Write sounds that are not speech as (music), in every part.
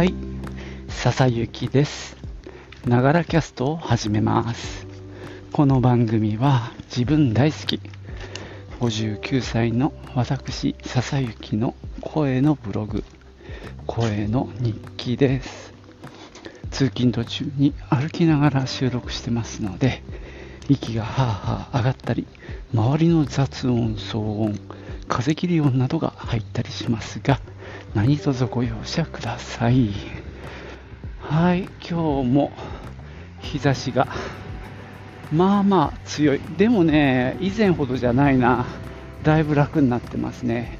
はい、笹雪です。ながらキャストを始めます。この番組は自分大好き、59歳の私、笹雪の声のブログ、声の日記です。通勤途中に歩きながら収録してますので、息がはあはあ上がったり、周りの雑音、騒音、風切り音などが入ったりしますが、何卒ご容赦ください。はい、今日も日差しがまあまあ強い。でもね、以前ほどじゃないな。だいぶ楽になってますね。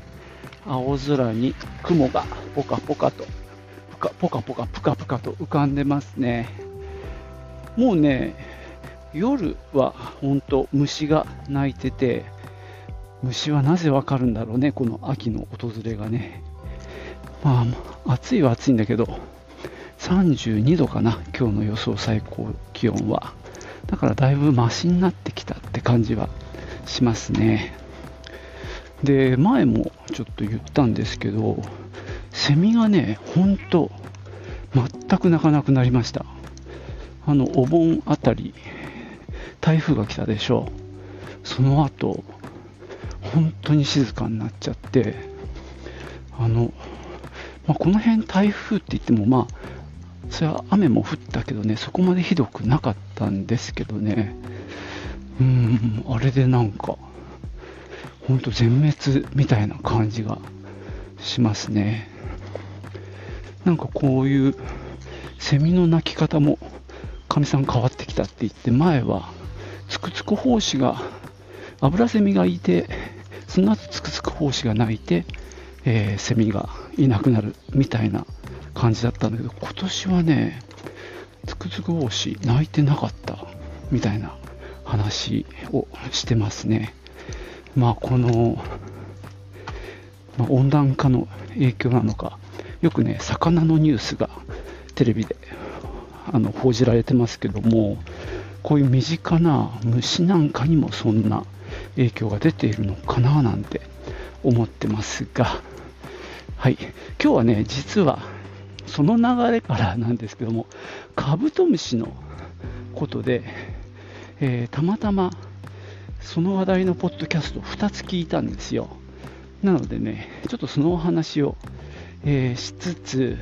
青空に雲がポカポカと、ポカポカポカプカプカと浮かんでますね。もうね、夜は本当虫が鳴いてて、虫はなぜわかるんだろうね、この秋の訪れがね。まあ、暑いは暑いんだけど、32度かな、今日の予想最高気温は。だからだいぶマシになってきたって感じはしますね。で、前もちょっと言ったんですけど、セミがね、ほんと、全く鳴かなくなりました。あの、お盆あたり、台風が来たでしょう。その後、本当に静かになっちゃって、あの、まあ、この辺台風って言っても、まあ、それは雨も降ったけどね、そこまでひどくなかったんですけどね、うん、あれでなんか、ほんと全滅みたいな感じがしますね。なんかこういうセミの鳴き方もかみさん変わってきたって言って、前はつくつく胞子が、油セミがいて、その後つくつく胞子が鳴いて、えーセミがいなくなるみたいな感じだったんだけど、今年はね、つくつく帽子泣いてなかったみたいな話をしてますね。まあこの、まあ温暖化の影響なのか、よくね、魚のニュースがテレビであの報じられてますけども、こういう身近な虫なんかにもそんな影響が出ているのかななんて思ってますが、はい、今日はね、実はその流れからなんですけども、カブトムシのことで、えーたまたまその話題のポッドキャストを2つ聞いたんですよ。なのでね、ちょっとそのお話を、えーしつつ、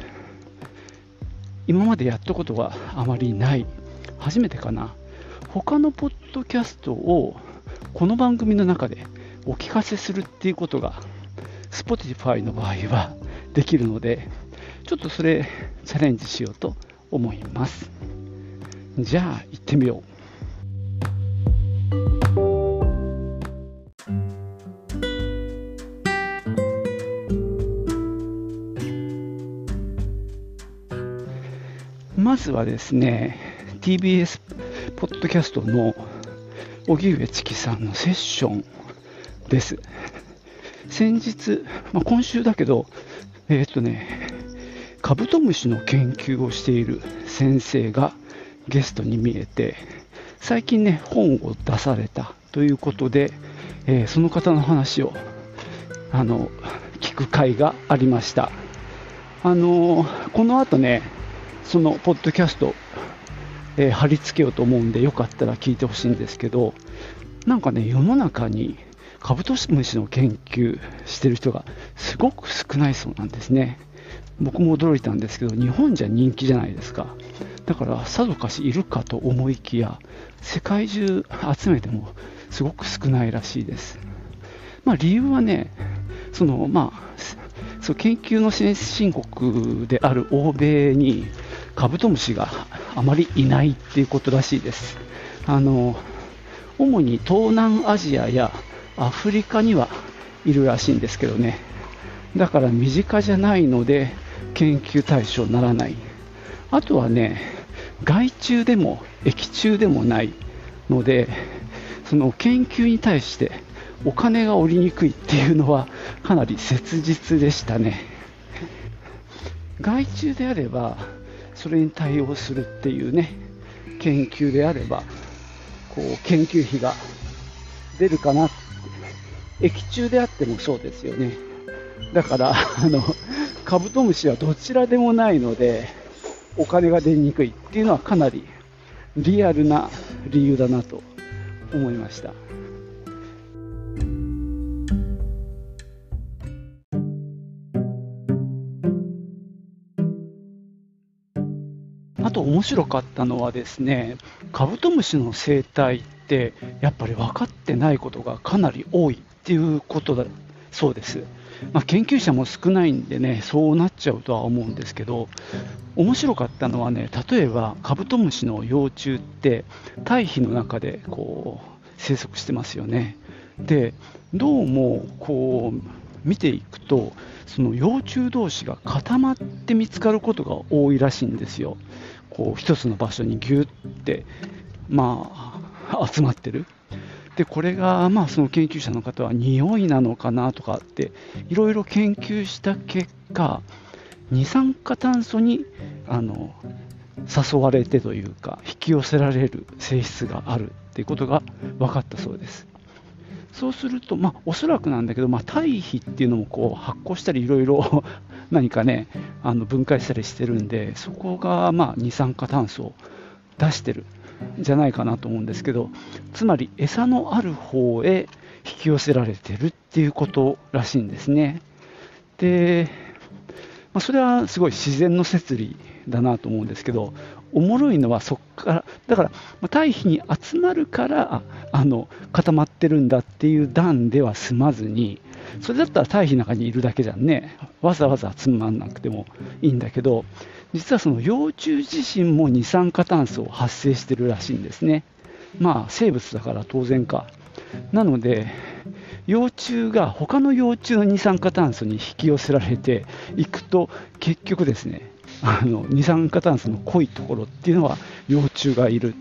今までやったことがあまりない、初めてかな、他のポッドキャストをこの番組の中でお聞かせするっていうことが Spotify の場合はできるので、ちょっとそれチャレンジしようと思います。じゃあ行ってみよう。まずはですね、TBS ポッドキャストの荻上チキさんのセッションです。先日、まあ、今週だけど、えーっとね、カブトムシの研究をしている先生がゲストに見えて、最近ね、本を出されたということで、えーその方の話をあの聞く会がありました。あのこの後ね、そのポッドキャスト、えー貼り付けようと思うんで、よかったら聞いてほしいんですけど、なんかね、世の中にカブトムシの研究してる人がすごく少ないそうなんですね。僕も驚いたんですけど、日本じゃ人気じゃないですか。だから、さぞかしいるかと思いきや、世界中集めてもすごく少ないらしいです。まあ、理由はね、そのまあ、そう研究の先進国である欧米にカブトムシがあまりいないっていうことらしいです。あの主に東南アジアやアフリカにはいるらしいんですけどね。だから身近じゃないので研究対象にならない。あとはね、害虫でも益虫でもないので、その研究に対してお金が下りにくいっていうのはかなり切実でしたね。害虫であれば、それに対応するっていうね、研究であれば、こう研究費が出るかなって、益虫であってもそうですよね。だから、あの、カブトムシはどちらでもないので、お金が出にくいっていうのはかなりリアルな理由だなと思いました。あと面白かったのはですね、カブトムシの生態ってやっぱり分かってないことがかなり多いっていうことだそうです。まあ、研究者も少ないんでね、そうなっちゃうとは思うんですけど、面白かったのはね、例えばカブトムシの幼虫って堆肥の中でこう生息してますよね。で、どうもこう見ていくと、その幼虫同士が固まって見つかることが多いらしいんですよ。こう一つの場所にぎゅって、まあ、集まってる。でこれが、まあ、その研究者の方は匂いなのかなとかっていろいろ研究した結果二酸化炭素にあの誘われてというか引き寄せられる性質があるっていうことが分かったそうです。そうすると、まあ、おそらくなんだけど、まあ、堆肥っていうのもこう発酵したりいろいろ (laughs) 何かねあの分解したりしてるんでそこがまあ二酸化炭素を出してる。じゃないかなと思うんですけどつまり餌のある方へ引き寄せられてるっていうことらしいんですね。で、まあ、それはすごい自然の摂理だなと思うんですけどおもろいのはそこからだから、ま、堆肥に集まるからあの固まってるんだっていう段では済まずにそれだったら堆肥の中にいるだけじゃんねわざわざ集まんなくてもいいんだけど実はその幼虫自身も二酸化炭素を発生してるらしいんですね。まあ生物だから当然か。なので、幼虫が他の幼虫の二酸化炭素に引き寄せられていくと、結局ですね、あの二酸化炭素の濃いところっていうのは幼虫がいる。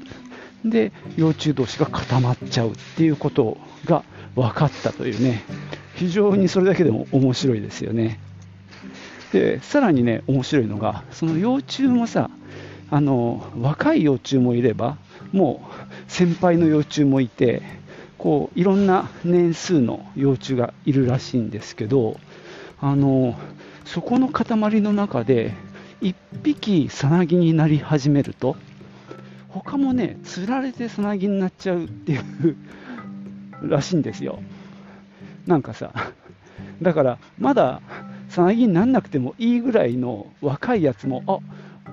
で、幼虫同士が固まっちゃうっていうことが分かったというね、非常にそれだけでも面白いですよね。でさらにね面白いのがその幼虫もさあの若い幼虫もいればもう先輩の幼虫もいてこういろんな年数の幼虫がいるらしいんですけどあのそこの塊の中で1匹さなぎになり始めると他もねつられてさなぎになっちゃうっていうらしいんですよなんかさだからまださなぎになんなくてもいいぐらいの若いやつも、あ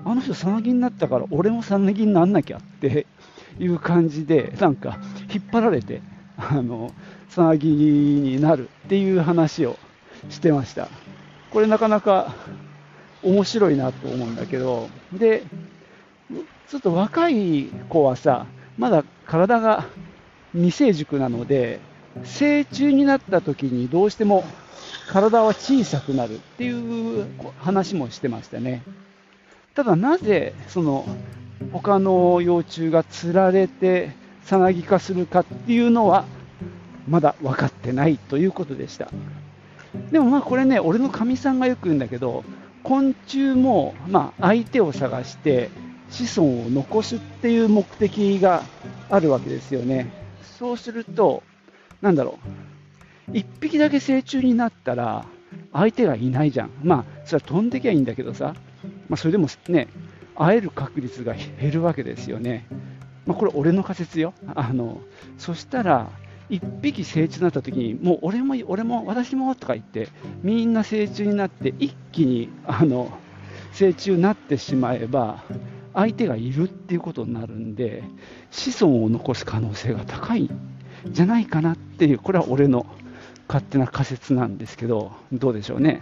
あの人さなぎになったから俺もさなぎになんなきゃっていう感じで、なんか引っ張られて、あのさなぎになるっていう話をしてました。これなかなか面白いなと思うんだけど、で、ちょっと若い子はさ、まだ体が未成熟なので、成虫になった時にどうしても体は小さくなるっていう話もしてましたね。ただなぜその他の幼虫が釣られてさなぎ化するかっていうのはまだ分かってないということでした。でもまあこれね、俺のかみさんがよく言うんだけど、昆虫もまあ相手を探して子孫を残すっていう目的があるわけですよね。そうすると、なんだろう、1匹だけ成虫になったら、相手がいないじゃん。まあ、それは飛んできゃいいんだけどさ、まあ、それでもね、会える確率が減るわけですよね。まあ、これ、俺の仮説よ。あのそしたら、1匹成虫になった時に、もう俺も、俺も、私もとか言って、みんな成虫になって、一気にあの成虫になってしまえば、相手がいるっていうことになるんで、子孫を残す可能性が高いじゃないかなっていう、これは俺の勝手な仮説なんですけど、どうでしょうね。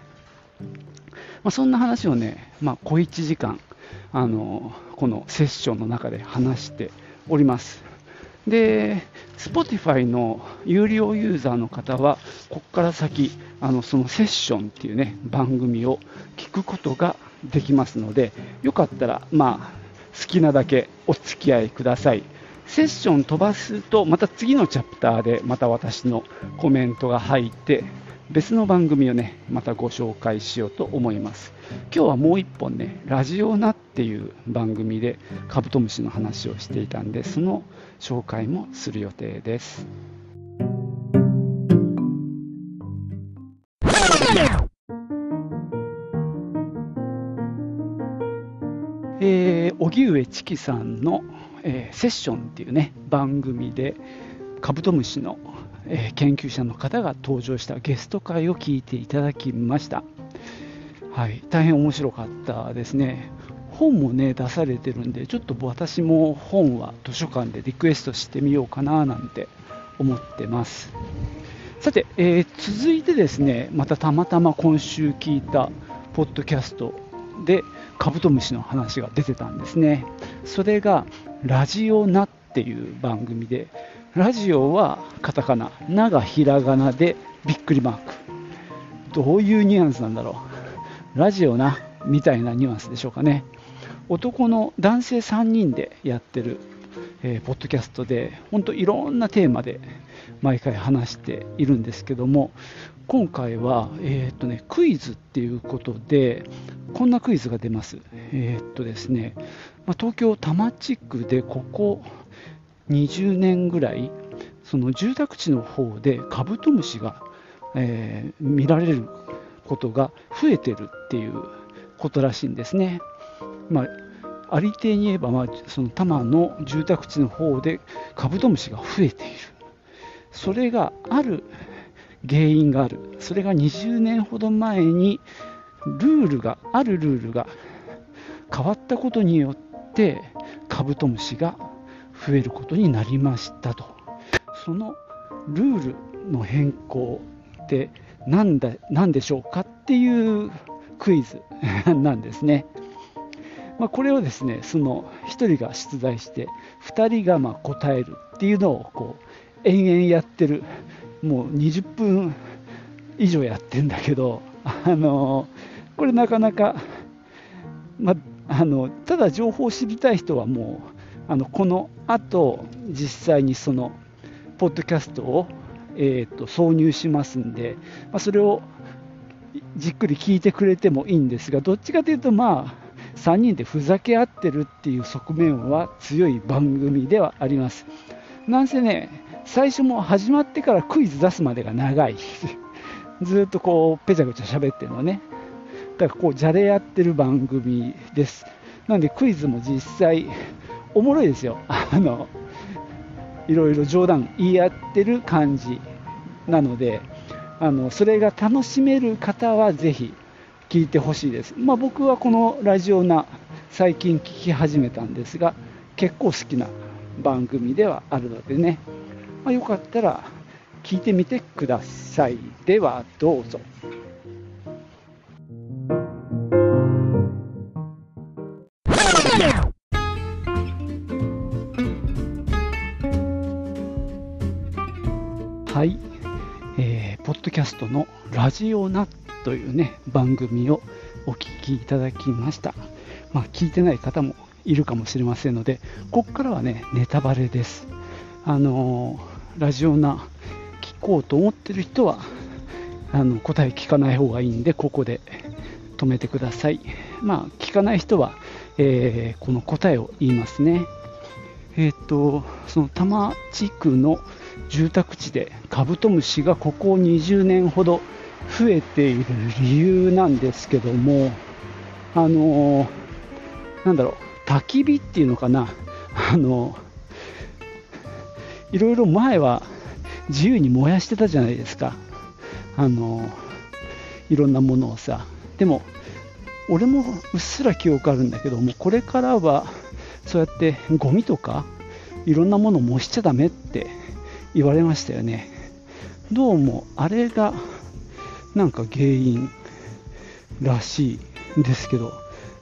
まあ、そんな話をね、まあ、小1時間、あのこのセッションの中で話しております。で、Spotify の有料ユーザーの方は、ここから先、あのそのセッションっていうね、番組を聞くことができますので、よかったら、まあ、好きなだけお付き合いください。セッション飛ばすと、また次のチャプターでまた私のコメントが入って、別の番組をね、またご紹介しようと思います。今日はもう一本ね、ラジオナっていう番組でカブトムシの話をしていたんで、その紹介もする予定です。えー、荻上チキさんのえー、セッションっていうね番組でカブトムシの、えー、研究者の方が登場したゲスト会を聞いていただきました。はい、大変面白かったですね。本もね出されてるんで、ちょっと私も本は図書館でリクエストしてみようかななんて思ってます。さて、えー、続いてですね、またたまたま今週聞いたポッドキャストでカブトムシの話が出てたんですね。それがラジオナっていう番組で、ラジオはカタカナ、ナがひらがなでびっくりマーク。どういうニュアンスなんだろう。ラジオなみたいなニュアンスでしょうかね。男の男性3人でやってる、えー、ポッドキャストで、本当いろんなテーマで毎回話しているんですけども、今回は、えー、っとね、クイズっていうことで、こんなクイズが出ます。えー、っとですね、まあ、東京多摩地区でここ20年ぐらい、その住宅地の方でカブトムシが、えー、見られることが増えてるっていうことらしいんですね。まあ、ありていに言えば、まあ、その多摩の住宅地の方でカブトムシが増えている。それがある原因がある。それが20年ほど前にルールが、あるルールが変わったことによってカブトムシが増えることになりましたと。そのルールの変更って何だ何でしょうかっていうクイズなんですね。まあ、これをですねその1人が出題して2人がま答えるっていうのをこう延々やってる。もう20分以上やってんだけどあのこれなかなか、まあのただ情報を知りたい人はもうあのこの後実際にそのポッドキャストを、えーと、挿入しますんで、まあ、それをじっくり聞いてくれてもいいんですがどっちかというとまあ3人でふざけ合ってるっていう側面は強い番組ではあります。なんせね、最初も始まってからクイズ出すまでが長い。(laughs) ずっとこう、ぺちゃくちゃ喋ってるのね。だからこう、じゃれやってる番組です。なんでクイズも実際、おもろいですよ。(laughs) あの、いろいろ冗談言い合ってる感じなので、あのそれが楽しめる方はぜひ聞いてほしいです。まあ、僕はこのラジオな最近聞き始めたんですが、結構好きな番組ではあるのでね、まあ、よかったら聞いてみてください。ではどうぞ。はい、えー、ポッドキャストのラジオナというね番組をお聞きいただきました。まあ、聞いてない方もいるかもしれませんので、ここからはねネタバレです。あのーラジオな聞こうと思ってる人はあの答え聞かない方がいいんでここで止めてくださいまあ聞かない人は、えー、この答えを言いますねえっ、とその多摩地区の住宅地でカブトムシがここ20年ほど増えている理由なんですけどもあのー、なんだろう焚き火っていうのかな。あのいろいろ前は自由に燃やしてたじゃないですか。あのいろんなものをさ。でも俺もうっすら記憶あるんだけどもこれからはそうやってゴミとかいろんなものを燃しちゃダメって言われましたよね。どうもあれがなんか原因らしいですけど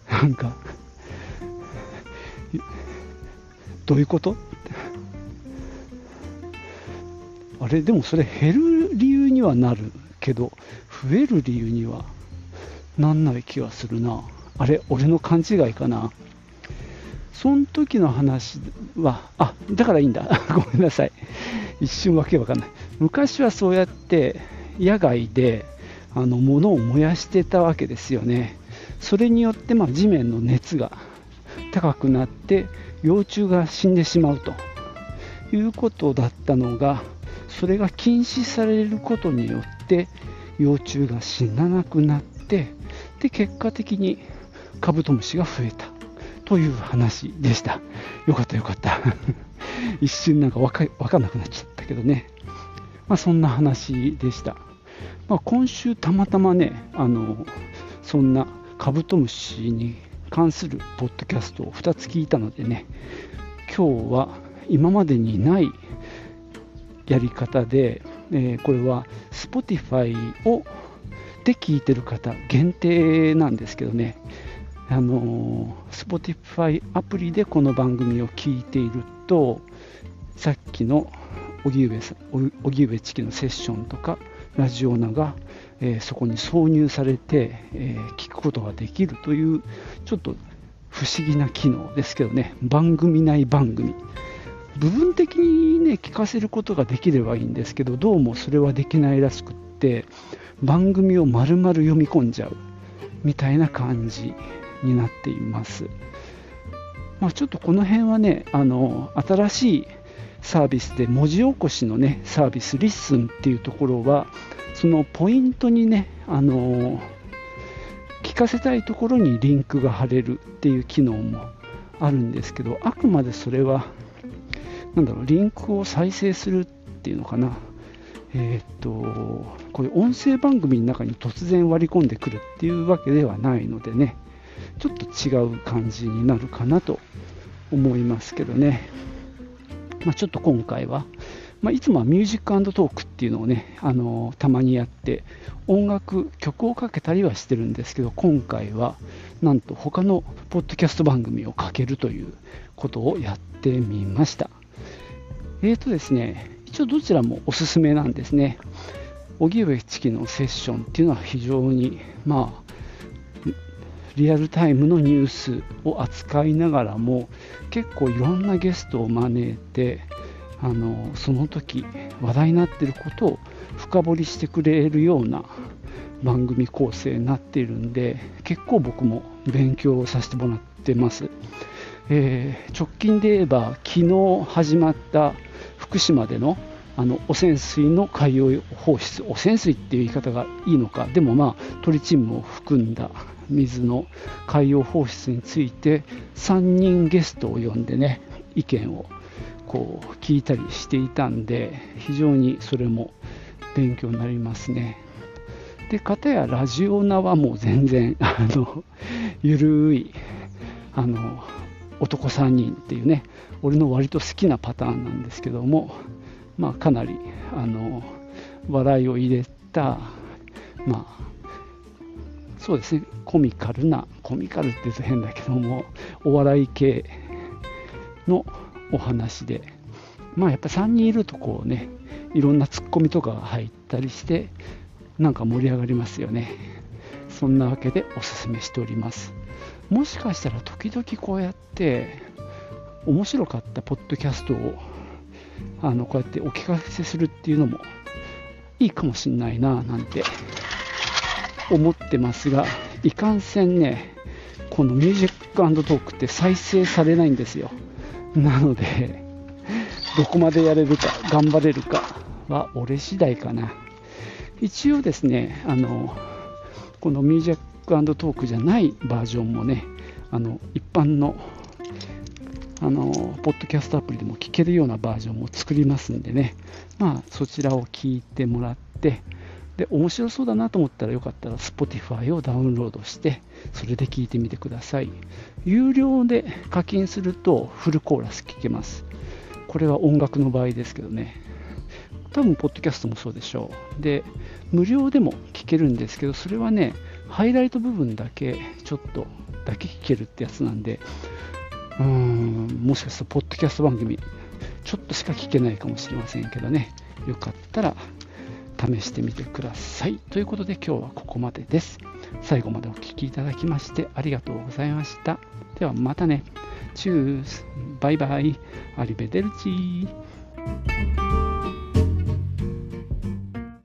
なんかどういうこと？あれでもそれ減る理由にはなるけど増える理由にはなんない気がするな。あれ俺の勘違いかな。その時の話はあだからいいんだ。(laughs) ごめんなさい。一瞬わけわかんない。昔はそうやって野外であの物を燃やしてたわけですよねそれによって、ま、地面の熱が高くなって幼虫が死んでしまうということだったのがそれが禁止されることによって幼虫が死ななくなってで結果的にカブトムシが増えたという話でした。よかったよかった。(laughs) 一瞬なんかわかわかんなくなっちゃったけどね。まあ、そんな話でした。まあ、今週たまたまね、あのそんなカブトムシに関するポッドキャストを2つ聞いたのでね、今日は今までにないやり方で、えー、これは Spotify をで聞いてる方限定なんですけどね、あの Spotify アプリでこの番組を聞いていると、さっきの荻上さん荻上チキのセッションとかラジオナが、え、そこに挿入されて、え、聞くことができるというちょっと不思議な機能ですけどね。番組内番組。部分的にね聞かせることができればいいんですけどどうもそれはできないらしくって番組を丸々読み込んじゃうみたいな感じになっています、まあ、ちょっとこの辺はねあの新しいサービスで文字起こしのねサービスリッスンっていうところはそのポイントにねあの聞かせたいところにリンクが貼れるっていう機能もあるんですけどあくまでそれはなんだろうリンクを再生するっていうのかな。えー、っとこういう音声番組の中に突然割り込んでくるっていうわけではないのでねちょっと違う感じになるかなと思いますけどね。まあ、ちょっと今回は、まあ、いつもはミュージックトークっていうのをね、あのたまにやって音楽曲をかけたりはしてるんですけど今回はなんと他のポッドキャスト番組をかけるということをやってみました。えーとですね一応どちらもおすすめなんですね。荻上チキのセッションっていうのは非常にまあリアルタイムのニュースを扱いながらも結構いろんなゲストを招いてあのその時話題になっていることを深掘りしてくれるような番組構成になっているんで結構僕も勉強をさせてもらってます、えー、直近で言えば昨日始まった福島でのあの汚染水の海洋放出汚染水っていう言い方がいいのかでもまあトリチウムを含んだ水の海洋放出について3人ゲストを呼んでね意見をこう聞いたりしていたんで非常にそれも勉強になりますね。で片やラジオナはもう全然 (laughs) あのゆるいあの男3人っていうね俺の割と好きなパターンなんですけども、まあ、かなりあの笑いを入れた、まあ、そうですね、コミカルな、コミカルって言うと変だけども、お笑い系のお話で、まあやっぱ3人いるとこうね、いろんなツッコミとかが入ったりして、なんか盛り上がりますよね。そんなわけでおすすめしております。もしかしたら時々こうやって面白かったポッドキャストをあのこうやってお聞かせするっていうのもいいかもしんないななんて思ってますが、いかんせんね、このミュージックトークって再生されないんですよ。なので、(laughs) どこまでやれるか、頑張れるかは俺次第かな。一応ですね、あの、このミュージックトークじゃないバージョンもね、あの一般のあのポッドキャストアプリでも聞けるようなバージョンも作りますんでね、まあ、そちらを聞いてもらって、で面白そうだなと思ったらよかったら Spotify をダウンロードしてそれで聞いてみてください。有料で課金するとフルコーラス聞けます。これは音楽の場合ですけどね。多分ポッドキャストもそうでしょう。で無料でも聞けるんですけどそれはねハイライト部分だけちょっとだけ聞けるってやつなんでうーんもしかしたらポッドキャスト番組ちょっとしか聞けないかもしれませんけどね。よかったら試してみてください。ということで今日はここまでです。最後までお聴きいただきましてありがとうございました。ではまたね。チュース、バイバイ、アリベデルチー。